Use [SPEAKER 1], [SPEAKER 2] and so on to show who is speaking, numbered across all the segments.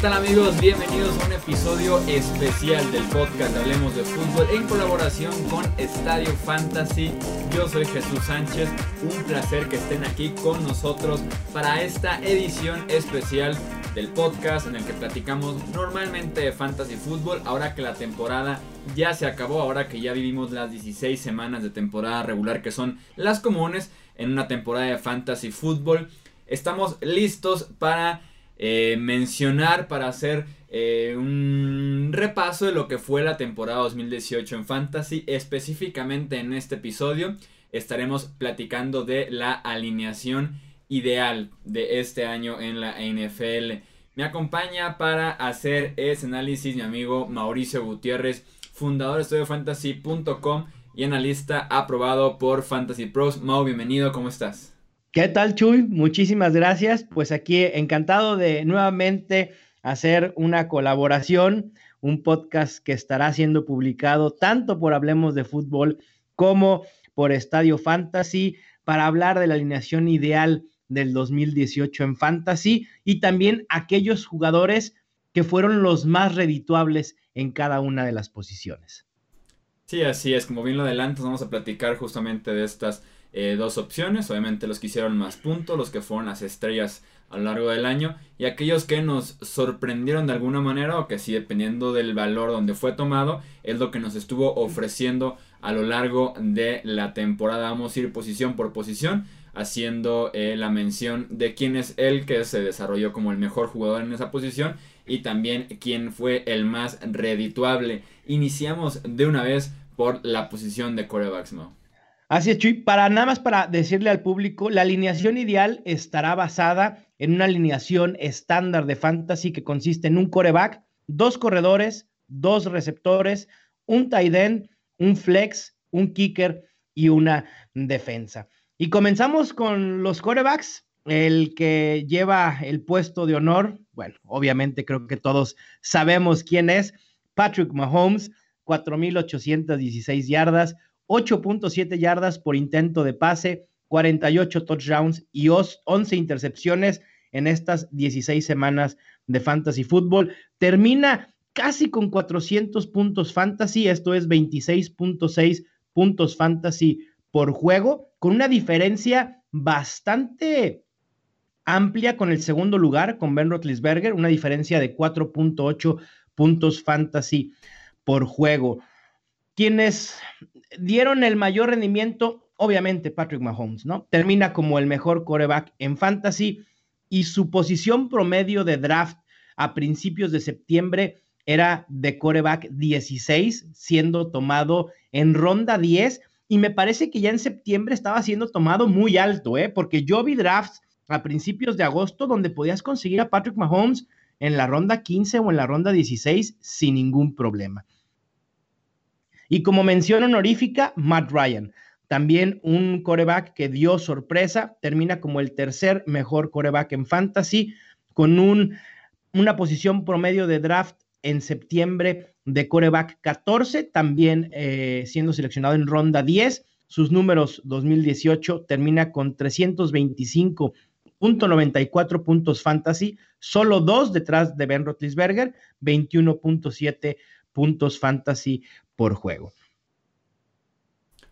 [SPEAKER 1] tal amigos? Bienvenidos a un episodio especial del podcast Hablemos de Fútbol en colaboración con Estadio Fantasy. Yo soy Jesús Sánchez, un placer que estén aquí con nosotros para esta edición especial del podcast en el que platicamos normalmente de fantasy fútbol, ahora que la temporada ya se acabó, ahora que ya vivimos las 16 semanas de temporada regular que son las comunes en una temporada de fantasy fútbol. Estamos listos para eh, mencionar, para hacer eh, un repaso de lo que fue la temporada 2018 en fantasy, específicamente en este episodio estaremos platicando de la alineación ideal de este año en la NFL. Me acompaña para hacer ese análisis mi amigo Mauricio Gutiérrez, fundador de estudiofantasy.com y analista aprobado por Fantasy Pros. Mau, bienvenido, ¿cómo estás?
[SPEAKER 2] ¿Qué tal, Chuy? Muchísimas gracias. Pues aquí encantado de nuevamente hacer una colaboración, un podcast que estará siendo publicado tanto por Hablemos de Fútbol como por Estadio Fantasy para hablar de la alineación ideal del 2018 en Fantasy y también aquellos jugadores que fueron los más redituables en cada una de las posiciones.
[SPEAKER 1] Sí, así es, como bien lo adelantas, vamos a platicar justamente de estas eh, dos opciones, obviamente los que hicieron más puntos, los que fueron las estrellas a lo largo del año y aquellos que nos sorprendieron de alguna manera o que sí dependiendo del valor donde fue tomado es lo que nos estuvo ofreciendo a lo largo de la temporada. Vamos a ir posición por posición haciendo eh, la mención de quién es el que se desarrolló como el mejor jugador en esa posición y también quién fue el más redituable. Iniciamos de una vez por la posición de corebacks, ¿no?
[SPEAKER 2] Así es, Chuy. Para nada más para decirle al público, la alineación ideal estará basada en una alineación estándar de fantasy que consiste en un coreback, dos corredores, dos receptores, un tight end, un flex, un kicker y una defensa. Y comenzamos con los corebacks. El que lleva el puesto de honor, bueno, obviamente creo que todos sabemos quién es, Patrick Mahomes, 4.816 yardas, 8.7 yardas por intento de pase, 48 touchdowns y 11 intercepciones en estas 16 semanas de fantasy fútbol. Termina casi con 400 puntos fantasy, esto es 26.6 puntos fantasy por juego, con una diferencia bastante amplia con el segundo lugar, con Ben Roethlisberger, una diferencia de 4.8 puntos fantasy por juego. Quienes dieron el mayor rendimiento, obviamente Patrick Mahomes, ¿no? Termina como el mejor coreback en fantasy y su posición promedio de draft a principios de septiembre era de coreback 16, siendo tomado en ronda 10 y me parece que ya en septiembre estaba siendo tomado muy alto, ¿eh? porque yo vi drafts a principios de agosto donde podías conseguir a Patrick Mahomes en la ronda 15 o en la ronda 16 sin ningún problema. Y como mención honorífica, Matt Ryan, también un coreback que dio sorpresa, termina como el tercer mejor coreback en fantasy, con un, una posición promedio de draft en septiembre de coreback 14, también eh, siendo seleccionado en ronda 10. Sus números 2018 termina con 325.94 puntos fantasy, solo dos detrás de Ben Roethlisberger, 21.7 puntos fantasy por juego.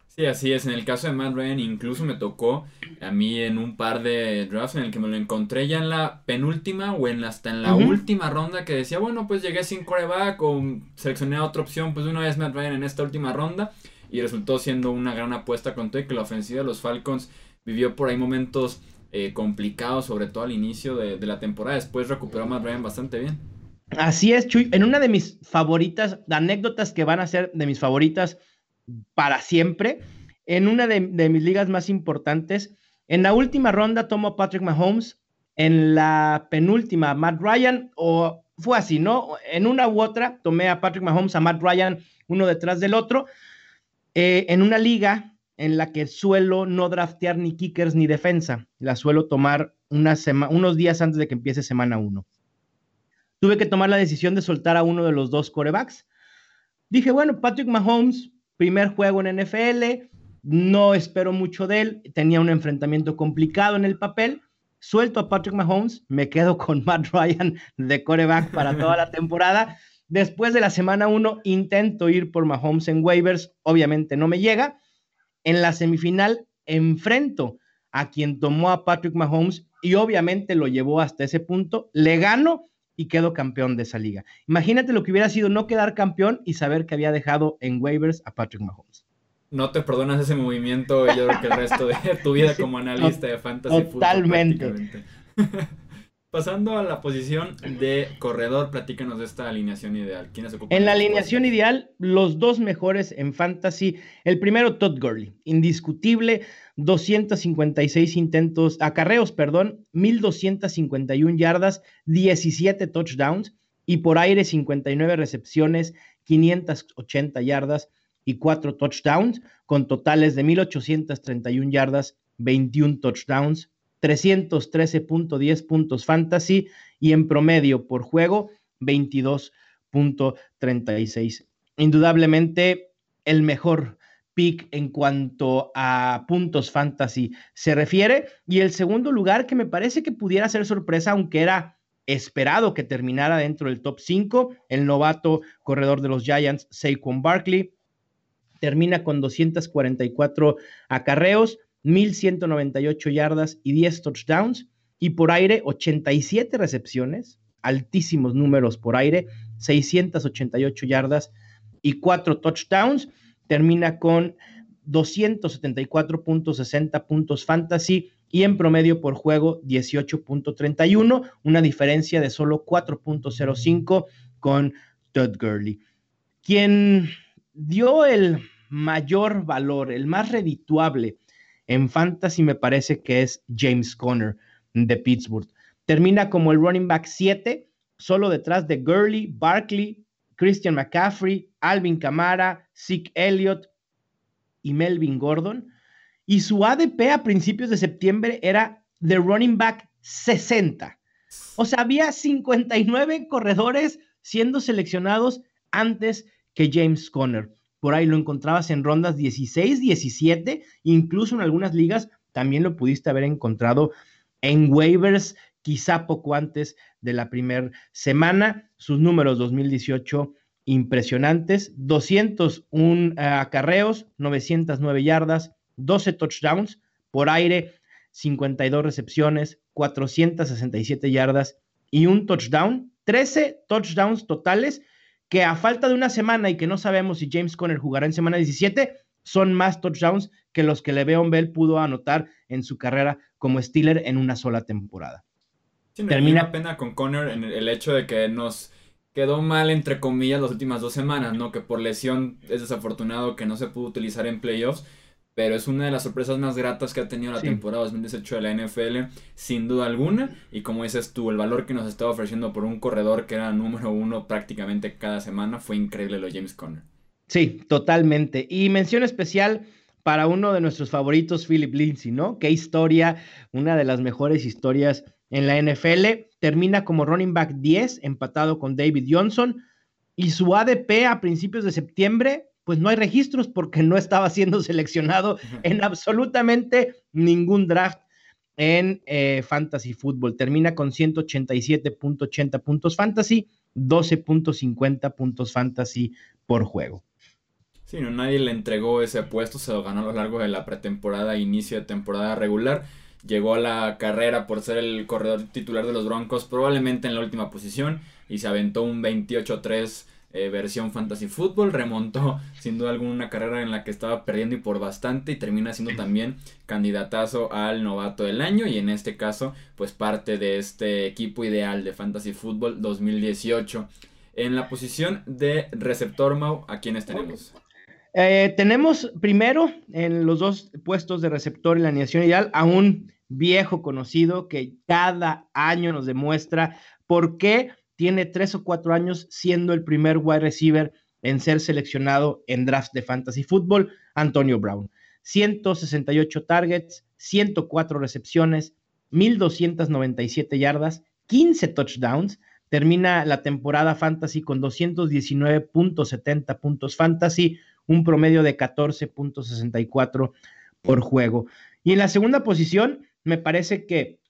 [SPEAKER 1] Sí, así es. En el caso de Matt Ryan, incluso me tocó a mí en un par de drafts en el que me lo encontré ya en la penúltima o en hasta en la última ronda que decía, bueno, pues llegué sin coreback o seleccioné otra opción, pues una vez Matt Ryan en esta última ronda y resultó siendo una gran apuesta con todo y que la ofensiva de los Falcons vivió por ahí momentos eh, complicados, sobre todo al inicio de, de, la temporada. Después recuperó a Matt Ryan bastante bien.
[SPEAKER 2] Así es, Chuy. En una de mis favoritas, anécdotas que van a ser de mis favoritas para siempre en una de, mis ligas más importantes. En la última ronda tomo a Patrick Mahomes, en la penúltima Matt Ryan, o fue así, ¿no? En una u otra tomé a Patrick Mahomes, a Matt Ryan, uno detrás del otro, eh, en una liga en la que suelo no draftear ni kickers ni defensa, la suelo tomar unos días antes de que empiece semana uno. Tuve que tomar la decisión de soltar a uno de los dos corebacks. Dije, bueno, Patrick Mahomes primer juego en NFL, no espero mucho de él, tenía un enfrentamiento complicado en el papel, suelto a Patrick Mahomes, me quedo con Matt Ryan de coreback para toda la temporada. Después de la semana 1 intento ir por Mahomes en waivers, obviamente no me llega. En la semifinal enfrento a quien tomó a Patrick Mahomes y obviamente lo llevó hasta ese punto. Le gano y quedo campeón de esa liga. Imagínate lo que hubiera sido no quedar campeón y saber que había dejado en waivers a Patrick Mahomes.
[SPEAKER 1] No te perdonas ese movimiento, yo creo que el resto de tu vida como analista de fantasy
[SPEAKER 2] Totalmente.
[SPEAKER 1] Pasando a la posición de corredor, platícanos de esta alineación ideal. ¿Quiénes
[SPEAKER 2] ocupan? En la alineación ideal, los dos mejores en fantasy. El primero, Todd Gurley, indiscutible, 256 intentos, acarreos, perdón, 1251 yardas, 17 touchdowns y por aire 59 recepciones, 580 yardas y 4 touchdowns, con totales de 1831 yardas, 21 touchdowns 313.10 puntos fantasy y en promedio por juego 22.36. Indudablemente el mejor pick en cuanto a puntos fantasy se refiere. Y el segundo lugar que me parece que pudiera ser sorpresa, aunque era esperado que terminara dentro del top 5, el novato corredor de los Giants, Saquon Barkley, termina con 244 acarreos, 1.198 yardas y 10 touchdowns. Y por aire, 87 recepciones, altísimos números por aire, 688 yardas y 4 touchdowns. Termina con 274.60 puntos fantasy y en promedio por juego 18.31, una diferencia de solo 4.05 con Todd Gurley. Quien dio el mayor valor, el más redituable en fantasy me parece que es James Conner de Pittsburgh. Termina como el running back 7, solo detrás de Gurley, Barkley, Christian McCaffrey, Alvin Kamara, Zeke Elliott y Melvin Gordon. Y su ADP a principios de septiembre era de running back 60. O sea, había 59 corredores siendo seleccionados antes que James Conner por ahí lo encontrabas en rondas 16, 17, incluso en algunas ligas también lo pudiste haber encontrado en waivers, quizá poco antes de la primera semana. Sus números 2018 impresionantes, 201 eh, acarreos, 909 yardas, 12 touchdowns, por aire 52 recepciones, 467 yardas y un touchdown, 13 touchdowns totales que a falta de una semana y que no sabemos si James Conner jugará en semana 17, son más touchdowns que los que Le'Veon Bell pudo anotar en su carrera como Steeler en una sola temporada.
[SPEAKER 1] Sí, me Termina pena con Conner en el hecho de que nos quedó mal, entre comillas, las últimas dos semanas, ¿no? Que por lesión es desafortunado que no se pudo utilizar en playoffs pero es una de las sorpresas más gratas que ha tenido la temporada 2018 de la NFL, sin duda alguna. Y como dices tú, el valor que nos estaba ofreciendo por un corredor que era número uno prácticamente cada semana fue increíble lo de James Conner.
[SPEAKER 2] Sí, totalmente. Y mención especial para uno de nuestros favoritos, Philip Lindsay, ¿no? Qué historia, una de las mejores historias en la NFL. Termina como running back 10, empatado con David Johnson. Y su ADP a principios de septiembre pues no hay registros porque no estaba siendo seleccionado en absolutamente ningún draft en eh, fantasy fútbol. Termina con 187.80 puntos fantasy, 12.50 puntos fantasy por juego.
[SPEAKER 1] Sí, no, nadie le entregó ese puesto, se lo ganó a lo largo de la pretemporada inicio de temporada regular. Llegó a la carrera por ser el corredor titular de los Broncos, probablemente en la última posición, y se aventó un 28-3 eh, versión fantasy fútbol, remontó sin duda alguna una carrera en la que estaba perdiendo y por bastante y termina siendo también candidatazo al novato del año y en este caso pues parte de este equipo ideal de fantasy fútbol 2018. En la posición de receptor Mau, ¿a quiénes tenemos?
[SPEAKER 2] Eh, tenemos primero en los dos puestos de receptor en la alineación ideal a un viejo conocido que cada año nos demuestra por qué tiene tres o cuatro años siendo el primer wide receiver en ser seleccionado en draft de fantasy fútbol, Antonio Brown. 168 targets, 104 recepciones, 1297 yardas, 15 touchdowns. Termina la temporada fantasy con 219.70 puntos fantasy, un promedio de 14.64 por juego. Y en la segunda posición, me parece que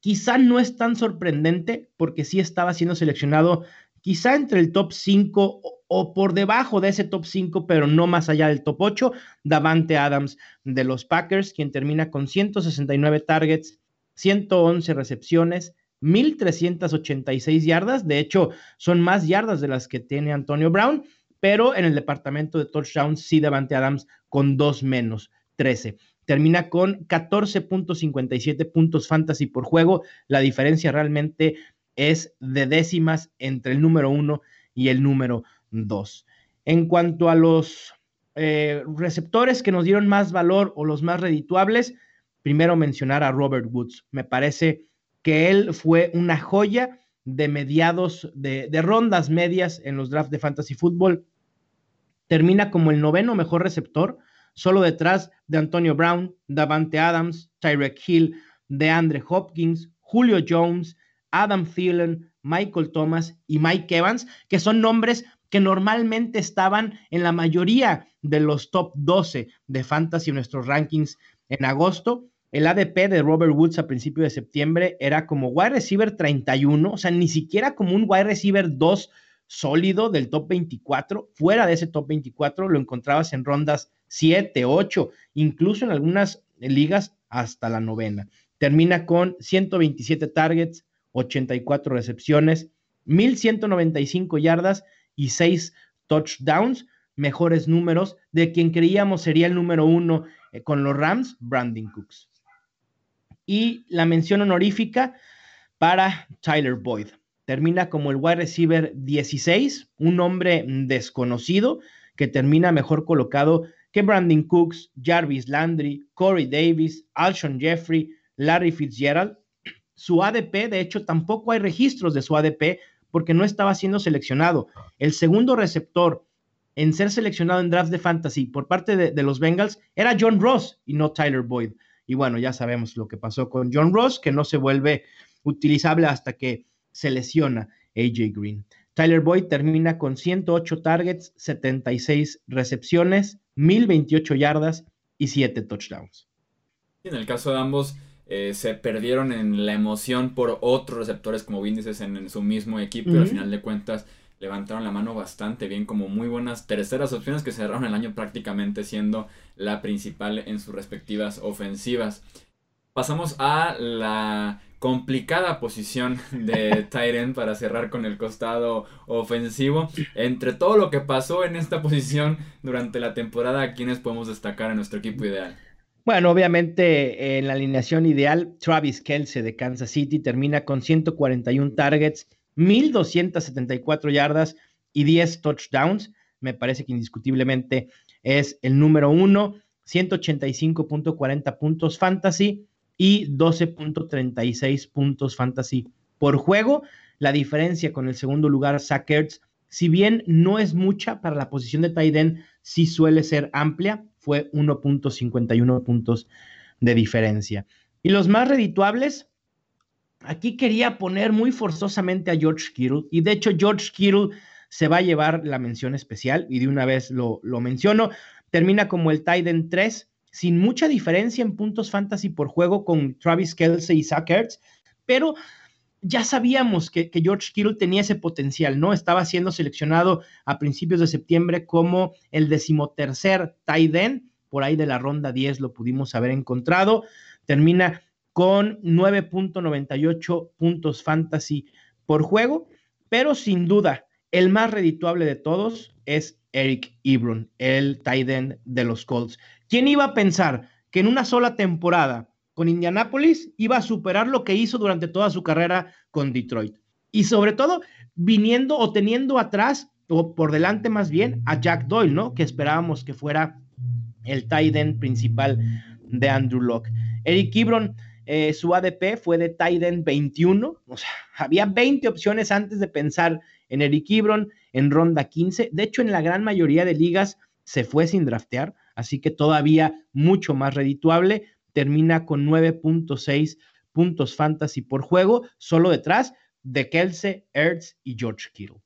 [SPEAKER 2] quizá no es tan sorprendente porque sí estaba siendo seleccionado quizá entre el top 5 o, por debajo de ese top 5, pero no más allá del top 8, Davante Adams de los Packers, quien termina con 169 targets, 111 recepciones, 1386 yardas, de hecho son más yardas de las que tiene Antonio Brown, pero en el departamento de touchdowns sí Davante Adams con dos menos, 13 termina con 14.57 puntos fantasy por juego. La diferencia realmente es de décimas entre el número uno y el número dos. En cuanto a los eh, receptores que nos dieron más valor o los más redituables, primero mencionar a Robert Woods. Me parece que él fue una joya de mediados, de, de rondas medias en los drafts de fantasy fútbol. Termina como el noveno mejor receptor solo detrás de Antonio Brown, Davante Adams, Tyrek Hill, DeAndre Hopkins, Julio Jones, Adam Thielen, Michael Thomas y Mike Evans, que son nombres que normalmente estaban en la mayoría de los top 12 de fantasy en nuestros rankings en agosto. El ADP de Robert Woods a principio de septiembre era como wide receiver 31, o sea, ni siquiera como un wide receiver 2 sólido del top 24. Fuera de ese top 24 lo encontrabas en rondas 7, 8, incluso en algunas ligas hasta la novena. Termina con 127 targets, 84 recepciones, 1195 yardas y 6 touchdowns, mejores números de quien creíamos sería el número uno eh, con los Rams, Brandon Cooks. Y la mención honorífica para Tyler Boyd. Termina como el wide receiver 16, un hombre desconocido que termina mejor colocado que Brandon Cooks, Jarvis Landry, Corey Davis, Alshon Jeffrey, Larry Fitzgerald. Su ADP, de hecho, tampoco hay registros de su ADP porque no estaba siendo seleccionado. El segundo receptor en ser seleccionado en draft de fantasy por parte de, los Bengals era John Ross y no Tyler Boyd. Y bueno, ya sabemos lo que pasó con John Ross, que no se vuelve utilizable hasta que se lesiona AJ Green. Tyler Boyd termina con 108 targets, 76 recepciones, 1028 yardas y 7 touchdowns.
[SPEAKER 1] En el caso de ambos, eh, se perdieron en la emoción por otros receptores, como bien dices, en, su mismo equipo, y al final de cuentas levantaron la mano bastante bien, como muy buenas terceras opciones que cerraron el año prácticamente siendo la principal en sus respectivas ofensivas. Pasamos a la complicada posición de Tyren para cerrar con el costado ofensivo. Entre todo lo que pasó en esta posición durante la temporada, ¿a quiénes podemos destacar en nuestro equipo ideal?
[SPEAKER 2] Bueno, obviamente en la alineación ideal, Travis Kelsey de Kansas City termina con 141 targets, 1274 yardas y 10 touchdowns. Me parece que indiscutiblemente es el número uno, 185.40 puntos fantasy y 12.36 puntos fantasy por juego. La diferencia con el segundo lugar, Sackers, si bien no es mucha para la posición de Taiden, sí suele ser amplia, fue 1.51 puntos de diferencia. Y los más redituables, aquí quería poner muy forzosamente a George Kittle, y de hecho George Kittle se va a llevar la mención especial, y de una vez lo, lo menciono, termina como el Titan 3 sin mucha diferencia en puntos fantasy por juego con Travis Kelsey y Zach Ertz, pero ya sabíamos que, George Kittle tenía ese potencial, ¿no? Estaba siendo seleccionado a principios de septiembre como el decimotercer tight end, por ahí de la ronda 10 lo pudimos haber encontrado, termina con 9.98 puntos fantasy por juego, pero sin duda el más redituable de todos es Eric Ebron, el tight end de los Colts. ¿Quién iba a pensar que en una sola temporada con Indianapolis iba a superar lo que hizo durante toda su carrera con Detroit? Y sobre todo, viniendo o teniendo atrás, o por delante más bien, a Jack Doyle, ¿no? Que esperábamos que fuera el tight end principal de Andrew Locke. Eric Ebron, eh, su ADP fue de tight end 21, o sea, había 20 opciones antes de pensar en Eric Ebron en ronda 15. De hecho, en la gran mayoría de ligas se fue sin draftear así que todavía mucho más redituable. Termina con 9.6 puntos fantasy por juego, solo detrás de Kelsey, Ertz y George Kittle.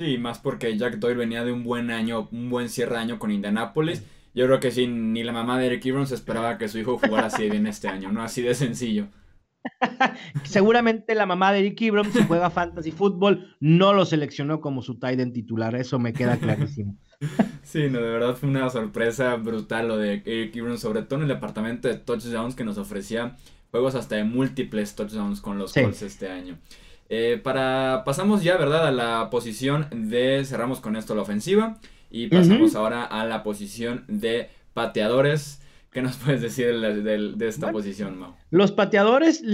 [SPEAKER 1] Sí, más porque Jack Doyle venía de un buen año, un buen cierre año con Indianapolis. Yo creo que sí, ni la mamá de Eric Ebron se esperaba que su hijo jugara así bien este año, ¿no? Así de sencillo.
[SPEAKER 2] Seguramente la mamá de Eric Ibram, si juega fantasy fútbol, no lo seleccionó como su tight end titular. Eso me queda clarísimo.
[SPEAKER 1] Sí, no, de verdad fue una sorpresa brutal lo de Eric Ibram, sobre todo en el departamento de touchdowns que nos ofrecía juegos hasta de múltiples touchdowns con los Colts este año. Eh, para pasamos ya, ¿verdad? A la posición de cerramos con esto la ofensiva y pasamos ahora a la posición de pateadores. ¿Qué nos puedes decir de, esta posición, Mau?
[SPEAKER 2] Los pateadores,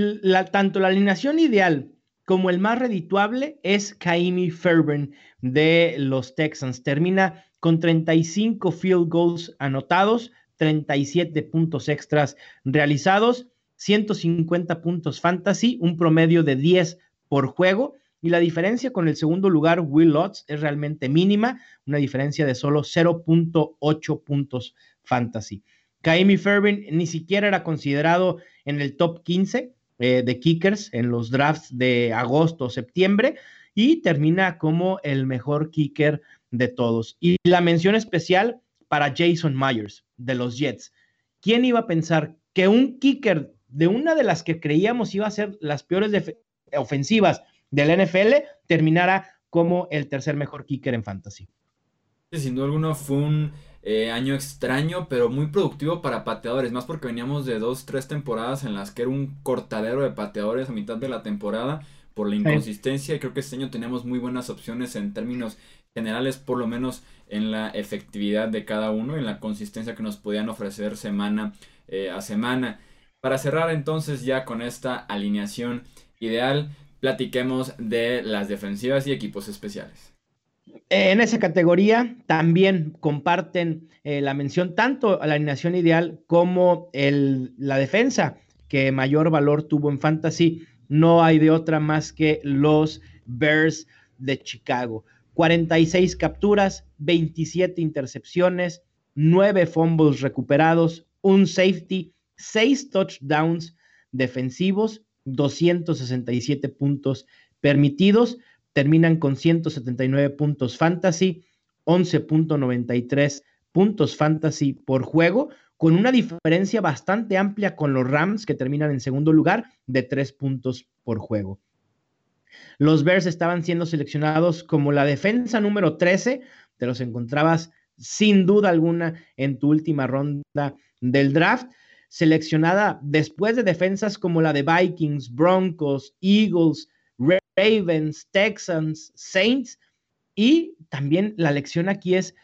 [SPEAKER 2] tanto la alineación ideal como el más redituable es Kaimi Fairburn de los Texans. Termina con 35 field goals anotados, 37 puntos extras realizados, 150 puntos fantasy, un promedio de 10 por juego. Y la diferencia con el segundo lugar, Will Lutz, es realmente mínima, una diferencia de solo 0.8 puntos fantasy. Kaimi Fairbairn ni siquiera era considerado en el top 15 eh, de kickers en los drafts de agosto o septiembre y termina como el mejor kicker de todos. Y la mención especial para Jason Myers de los Jets. ¿Quién iba a pensar que un kicker de una de las que creíamos iba a ser las peores ofensivas del NFL terminara como el tercer mejor kicker en fantasy?
[SPEAKER 1] Sin duda alguna fue un eh, año extraño, pero muy productivo para pateadores, más porque veníamos de dos, tres temporadas en las que era un cortadero de pateadores a mitad de la temporada por la inconsistencia y creo que este año tenemos muy buenas opciones en términos generales, por lo menos en la efectividad de cada uno, en la consistencia que nos podían ofrecer semana eh, a semana. Para cerrar entonces ya con esta alineación ideal, platiquemos de las defensivas y equipos especiales.
[SPEAKER 2] En esa categoría también comparten eh, la mención tanto a la alineación ideal como la defensa que mayor valor tuvo en fantasy. No hay de otra más que los Bears de Chicago. 46 capturas, 27 intercepciones, 9 fumbles recuperados, un safety, 6 touchdowns defensivos, 267 puntos permitidos terminan con 179 puntos fantasy, 11.93 puntos fantasy por juego, con una diferencia bastante amplia con los Rams, que terminan en segundo lugar, de 3 puntos por juego. Los Bears estaban siendo seleccionados como la defensa número 13, te los encontrabas sin duda alguna en tu última ronda del draft, seleccionada después de defensas como la de Vikings, Broncos, Eagles, Ravens, Texans, Saints. Y también la lección aquí es,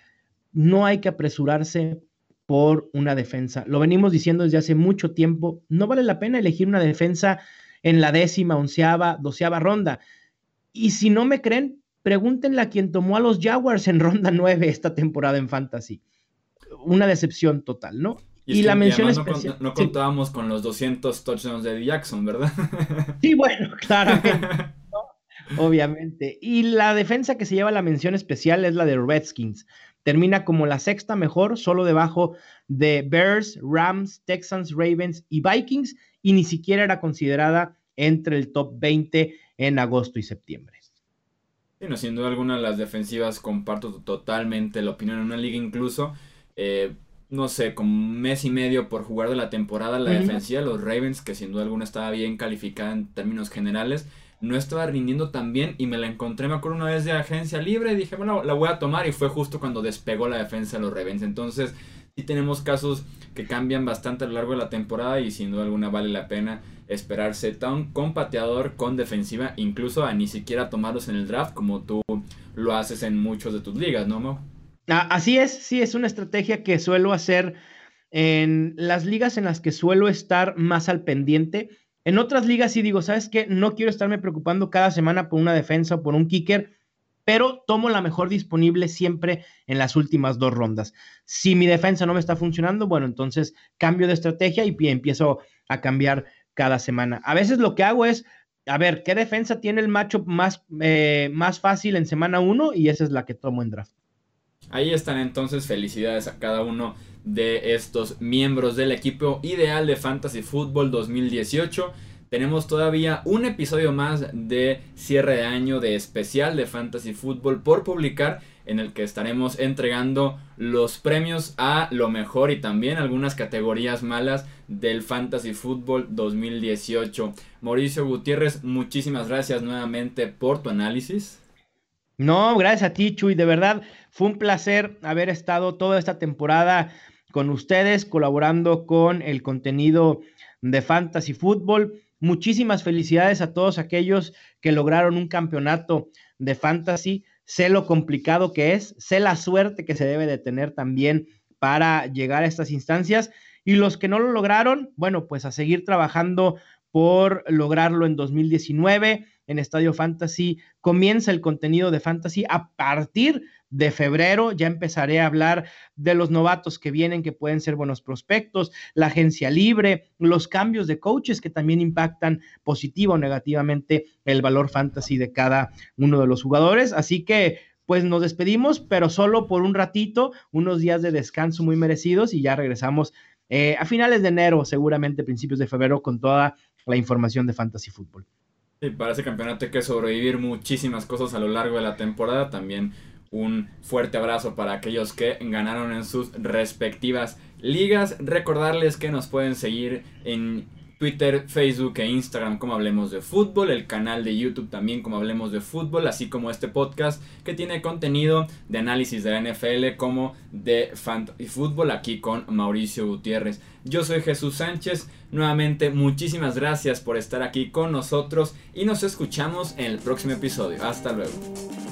[SPEAKER 2] no hay que apresurarse por una defensa. Lo venimos diciendo desde hace mucho tiempo, no vale la pena elegir una defensa en la décima, onceava, doceava ronda. Y si no me creen, pregúntenle a quien tomó a los Jaguars en ronda nueve esta temporada en Fantasy. Una decepción total, ¿no?
[SPEAKER 1] Y, la mención especial. No, contábamos con los 200 touchdowns de Jackson, ¿verdad?
[SPEAKER 2] Sí, bueno, claramente. obviamente. Y la defensa que se lleva la mención especial es la de Redskins. Termina como la sexta mejor, solo debajo de Bears, Rams, Texans, Ravens y Vikings, y ni siquiera era considerada entre el top 20 en agosto y septiembre.
[SPEAKER 1] Sí, no, sin duda alguna las defensivas comparto totalmente la opinión en una liga incluso. Eh, no sé, como un mes y medio por jugar de la temporada, la defensiva de los Ravens, que sin duda alguna estaba bien calificada en términos generales, no estaba rindiendo tan bien y me la encontré, me acuerdo una vez de agencia libre y dije, bueno, la voy a tomar y fue justo cuando despegó la defensa de los Ravens. Entonces, sí tenemos casos que cambian bastante a lo largo de la temporada y sin duda alguna vale la pena esperarse tan con pateador, con defensiva, incluso a ni siquiera tomarlos en el draft como tú lo haces en muchos de tus ligas, ¿no, Mo?
[SPEAKER 2] Ah, así es, sí, es una estrategia que suelo hacer en las ligas en las que suelo estar más al pendiente. En otras ligas sí digo, ¿sabes qué? No quiero estarme preocupando cada semana por una defensa o por un kicker, pero tomo la mejor disponible siempre en las últimas dos rondas. Si mi defensa no me está funcionando, bueno, entonces cambio de estrategia y empiezo a cambiar cada semana. A veces lo que hago es, a ver, ¿qué defensa tiene el macho más, eh, más fácil en semana uno? Y esa es la que tomo en draft.
[SPEAKER 1] Ahí están entonces, felicidades a cada uno de estos miembros del equipo ideal de Fantasy Football 2018. Tenemos todavía un episodio más de cierre de año de especial de Fantasy Football por publicar en el que estaremos entregando los premios a lo mejor y también algunas categorías malas del Fantasy Football 2018. Mauricio Gutiérrez, muchísimas gracias nuevamente por tu análisis.
[SPEAKER 2] No, gracias a ti, Chuy. De verdad, fue un placer haber estado toda esta temporada con ustedes, colaborando con el contenido de Fantasy Football. Muchísimas felicidades a todos aquellos que lograron un campeonato de Fantasy. Sé lo complicado que es, sé la suerte que se debe de tener también para llegar a estas instancias. Y los que no lo lograron, bueno, pues a seguir trabajando por lograrlo en 2019 en Estadio Fantasy. Comienza el contenido de Fantasy a partir de febrero. Ya empezaré a hablar de los novatos que vienen, que pueden ser buenos prospectos, la agencia libre, los cambios de coaches que también impactan positivo o negativamente el valor fantasy de cada uno de los jugadores. Así que pues nos despedimos, pero solo por un ratito, unos días de descanso muy merecidos y ya regresamos eh, a finales de enero, seguramente principios de febrero, con toda la información de Fantasy Football.
[SPEAKER 1] Sí, para ese campeonato hay que sobrevivir muchísimas cosas a lo largo de la temporada. También un fuerte abrazo para aquellos que ganaron en sus respectivas ligas. Recordarles que nos pueden seguir en Twitter, Facebook e Instagram como Hablemos de Fútbol, el canal de YouTube también como Hablemos de Fútbol, así como este podcast que tiene contenido de análisis de la NFL como de Fútbol aquí con Mauricio Gutiérrez. Yo soy Jesús Sánchez, nuevamente muchísimas gracias por estar aquí con nosotros y nos escuchamos en el próximo episodio. Hasta luego.